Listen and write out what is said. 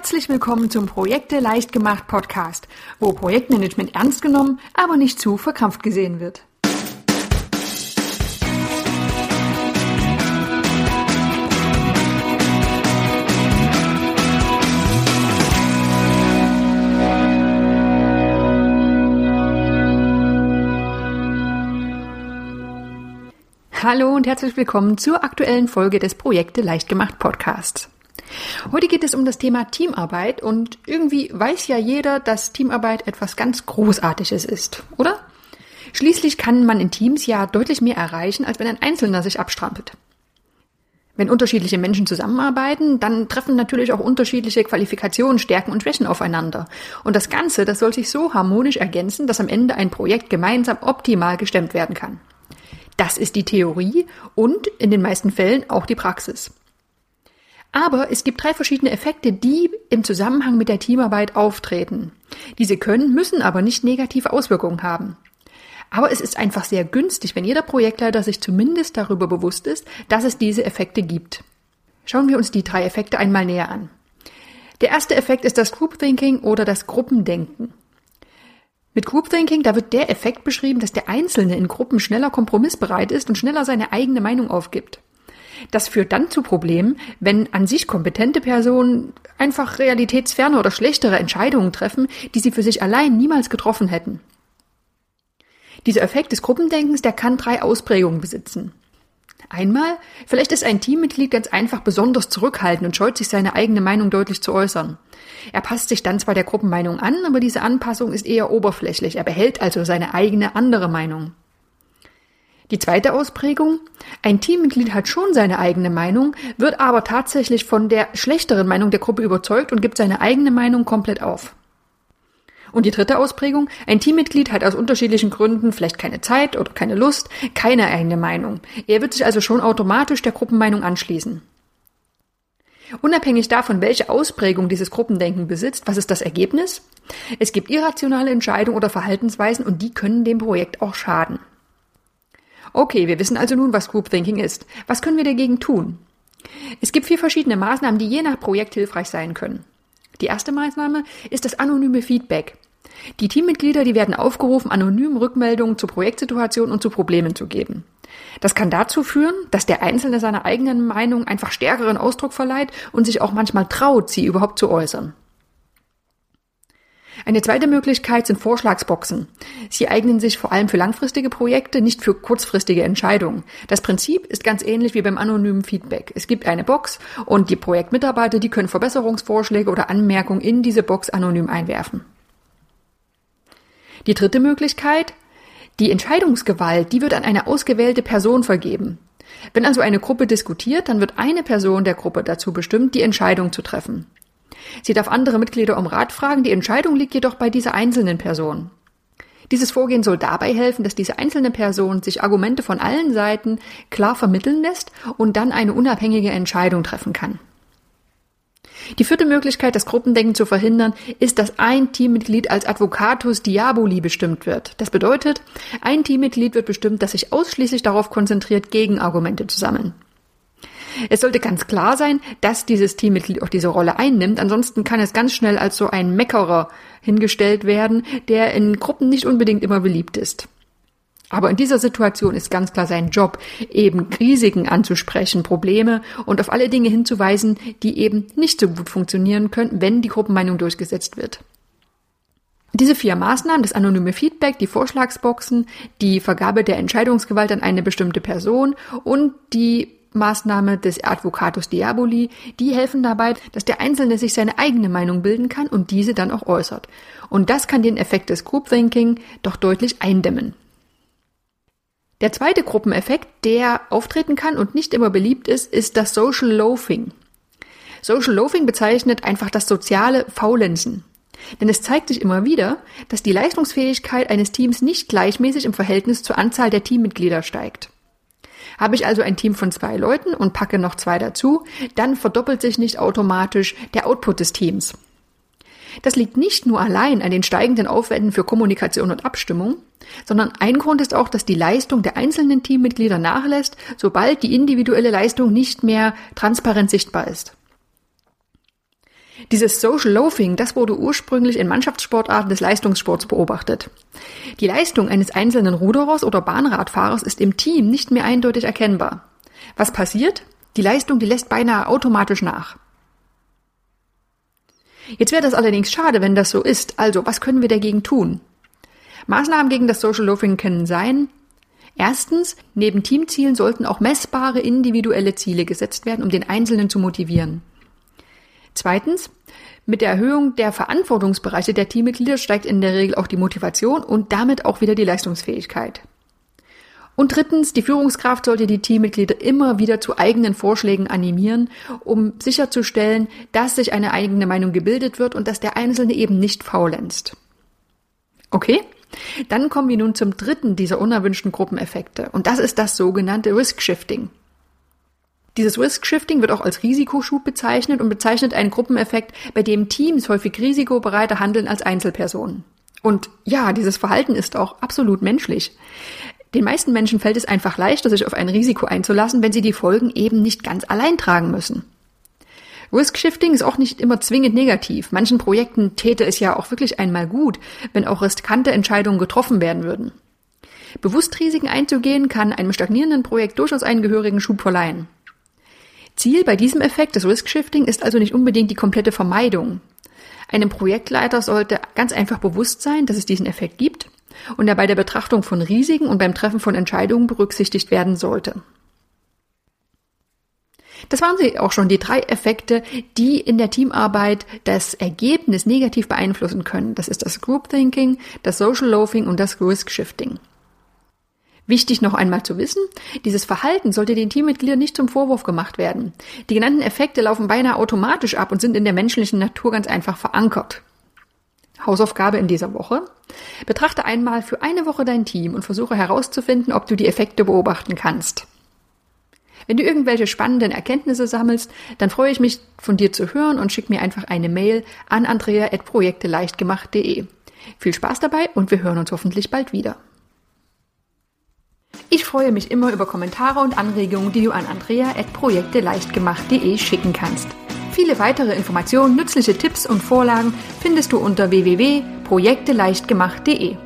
Herzlich willkommen zum Projekte leicht gemacht Podcast, wo Projektmanagement ernst genommen, aber nicht zu verkrampft gesehen wird. Hallo und herzlich willkommen zur aktuellen Folge des Projekte leicht gemacht Podcasts. Heute geht es um das Thema Teamarbeit und irgendwie weiß ja jeder, dass Teamarbeit etwas ganz Großartiges ist, oder? Schließlich kann man in Teams ja deutlich mehr erreichen, als wenn ein Einzelner sich abstrampelt. Wenn unterschiedliche Menschen zusammenarbeiten, dann treffen natürlich auch unterschiedliche Qualifikationen, Stärken und Schwächen aufeinander. Und das Ganze, das soll sich so harmonisch ergänzen, dass am Ende ein Projekt gemeinsam optimal gestemmt werden kann. Das ist die Theorie und in den meisten Fällen auch die Praxis. Aber es gibt drei verschiedene Effekte, die im Zusammenhang mit der Teamarbeit auftreten. Diese können, müssen aber nicht negative Auswirkungen haben. Aber es ist einfach sehr günstig, wenn jeder Projektleiter sich zumindest darüber bewusst ist, dass es diese Effekte gibt. Schauen wir uns die drei Effekte einmal näher an. Der erste Effekt ist das Group Thinking oder das Gruppendenken. Mit Group Thinking, da wird der Effekt beschrieben, dass der Einzelne in Gruppen schneller kompromissbereit ist und schneller seine eigene Meinung aufgibt. Das führt dann zu Problemen, wenn an sich kompetente Personen einfach realitätsferne oder schlechtere Entscheidungen treffen, die sie für sich allein niemals getroffen hätten. Dieser Effekt des Gruppendenkens, der kann drei Ausprägungen besitzen. Einmal, vielleicht ist ein Teammitglied ganz einfach besonders zurückhaltend und scheut sich seine eigene Meinung deutlich zu äußern. Er passt sich dann zwar der Gruppenmeinung an, aber diese Anpassung ist eher oberflächlich. Er behält also seine eigene andere Meinung. Die zweite Ausprägung, ein Teammitglied hat schon seine eigene Meinung, wird aber tatsächlich von der schlechteren Meinung der Gruppe überzeugt und gibt seine eigene Meinung komplett auf. Und die dritte Ausprägung, ein Teammitglied hat aus unterschiedlichen Gründen vielleicht keine Zeit oder keine Lust, keine eigene Meinung. Er wird sich also schon automatisch der Gruppenmeinung anschließen. Unabhängig davon, welche Ausprägung dieses Gruppendenken besitzt, was ist das Ergebnis? Es gibt irrationale Entscheidungen oder Verhaltensweisen und die können dem Projekt auch schaden. Okay, wir wissen also nun, was Group Thinking ist. Was können wir dagegen tun? Es gibt vier verschiedene Maßnahmen, die je nach Projekt hilfreich sein können. Die erste Maßnahme ist das anonyme Feedback. Die Teammitglieder, die werden aufgerufen, anonym Rückmeldungen zur Projektsituation und zu Problemen zu geben. Das kann dazu führen, dass der Einzelne seiner eigenen Meinung einfach stärkeren Ausdruck verleiht und sich auch manchmal traut, sie überhaupt zu äußern. Eine zweite Möglichkeit sind Vorschlagsboxen. Sie eignen sich vor allem für langfristige Projekte, nicht für kurzfristige Entscheidungen. Das Prinzip ist ganz ähnlich wie beim anonymen Feedback. Es gibt eine Box und die Projektmitarbeiter, die können Verbesserungsvorschläge oder Anmerkungen in diese Box anonym einwerfen. Die dritte Möglichkeit, die Entscheidungsgewalt, die wird an eine ausgewählte Person vergeben. Wenn also eine Gruppe diskutiert, dann wird eine Person der Gruppe dazu bestimmt, die Entscheidung zu treffen. Sie darf andere Mitglieder um Rat fragen, die Entscheidung liegt jedoch bei dieser einzelnen Person. Dieses Vorgehen soll dabei helfen, dass diese einzelne Person sich Argumente von allen Seiten klar vermitteln lässt und dann eine unabhängige Entscheidung treffen kann. Die vierte Möglichkeit, das Gruppendenken zu verhindern, ist, dass ein Teammitglied als Advocatus Diaboli bestimmt wird. Das bedeutet, ein Teammitglied wird bestimmt, das sich ausschließlich darauf konzentriert, Gegenargumente zu sammeln. Es sollte ganz klar sein, dass dieses Teammitglied auch diese Rolle einnimmt. Ansonsten kann es ganz schnell als so ein Meckerer hingestellt werden, der in Gruppen nicht unbedingt immer beliebt ist. Aber in dieser Situation ist ganz klar sein Job, eben Risiken anzusprechen, Probleme und auf alle Dinge hinzuweisen, die eben nicht so gut funktionieren können, wenn die Gruppenmeinung durchgesetzt wird. Diese vier Maßnahmen, das anonyme Feedback, die Vorschlagsboxen, die Vergabe der Entscheidungsgewalt an eine bestimmte Person und die Maßnahme des Advocatus Diaboli, die helfen dabei, dass der Einzelne sich seine eigene Meinung bilden kann und diese dann auch äußert. Und das kann den Effekt des Group Thinking doch deutlich eindämmen. Der zweite Gruppeneffekt, der auftreten kann und nicht immer beliebt ist, ist das Social Loafing. Social Loafing bezeichnet einfach das soziale Faulenzen. Denn es zeigt sich immer wieder, dass die Leistungsfähigkeit eines Teams nicht gleichmäßig im Verhältnis zur Anzahl der Teammitglieder steigt. Habe ich also ein Team von zwei Leuten und packe noch zwei dazu, dann verdoppelt sich nicht automatisch der Output des Teams. Das liegt nicht nur allein an den steigenden Aufwänden für Kommunikation und Abstimmung, sondern ein Grund ist auch, dass die Leistung der einzelnen Teammitglieder nachlässt, sobald die individuelle Leistung nicht mehr transparent sichtbar ist. Dieses Social Loafing, das wurde ursprünglich in Mannschaftssportarten des Leistungssports beobachtet. Die Leistung eines einzelnen Ruderers oder Bahnradfahrers ist im Team nicht mehr eindeutig erkennbar. Was passiert? Die Leistung, die lässt beinahe automatisch nach. Jetzt wäre das allerdings schade, wenn das so ist. Also, was können wir dagegen tun? Maßnahmen gegen das Social Loafing können sein, Erstens, neben Teamzielen sollten auch messbare individuelle Ziele gesetzt werden, um den Einzelnen zu motivieren. Zweitens, mit der Erhöhung der Verantwortungsbereiche der Teammitglieder steigt in der Regel auch die Motivation und damit auch wieder die Leistungsfähigkeit. Und drittens, die Führungskraft sollte die Teammitglieder immer wieder zu eigenen Vorschlägen animieren, um sicherzustellen, dass sich eine eigene Meinung gebildet wird und dass der Einzelne eben nicht faulenzt. Okay? Dann kommen wir nun zum dritten dieser unerwünschten Gruppeneffekte und das ist das sogenannte Risk Shifting. Dieses Risk Shifting wird auch als Risikoschub bezeichnet und bezeichnet einen Gruppeneffekt, bei dem Teams häufig risikobereiter handeln als Einzelpersonen. Und ja, dieses Verhalten ist auch absolut menschlich. Den meisten Menschen fällt es einfach leichter, sich auf ein Risiko einzulassen, wenn sie die Folgen eben nicht ganz allein tragen müssen. Risk Shifting ist auch nicht immer zwingend negativ. Manchen Projekten täte es ja auch wirklich einmal gut, wenn auch riskante Entscheidungen getroffen werden würden. Bewusst Risiken einzugehen kann einem stagnierenden Projekt durchaus einen gehörigen Schub verleihen. Ziel bei diesem Effekt des Risk Shifting ist also nicht unbedingt die komplette Vermeidung. Einem Projektleiter sollte ganz einfach bewusst sein, dass es diesen Effekt gibt und er bei der Betrachtung von Risiken und beim Treffen von Entscheidungen berücksichtigt werden sollte. Das waren sie auch schon, die drei Effekte, die in der Teamarbeit das Ergebnis negativ beeinflussen können. Das ist das Group Thinking, das Social Loafing und das Risk Shifting. Wichtig noch einmal zu wissen, dieses Verhalten sollte den Teammitgliedern nicht zum Vorwurf gemacht werden. Die genannten Effekte laufen beinahe automatisch ab und sind in der menschlichen Natur ganz einfach verankert. Hausaufgabe in dieser Woche. Betrachte einmal für eine Woche dein Team und versuche herauszufinden, ob du die Effekte beobachten kannst. Wenn du irgendwelche spannenden Erkenntnisse sammelst, dann freue ich mich, von dir zu hören und schick mir einfach eine Mail an andrea.projekteleichtgemacht.de. Viel Spaß dabei und wir hören uns hoffentlich bald wieder. Ich freue mich immer über Kommentare und Anregungen, die du an andrea.projekteleichtgemacht.de schicken kannst. Viele weitere Informationen, nützliche Tipps und Vorlagen findest du unter www.projekteleichtgemacht.de.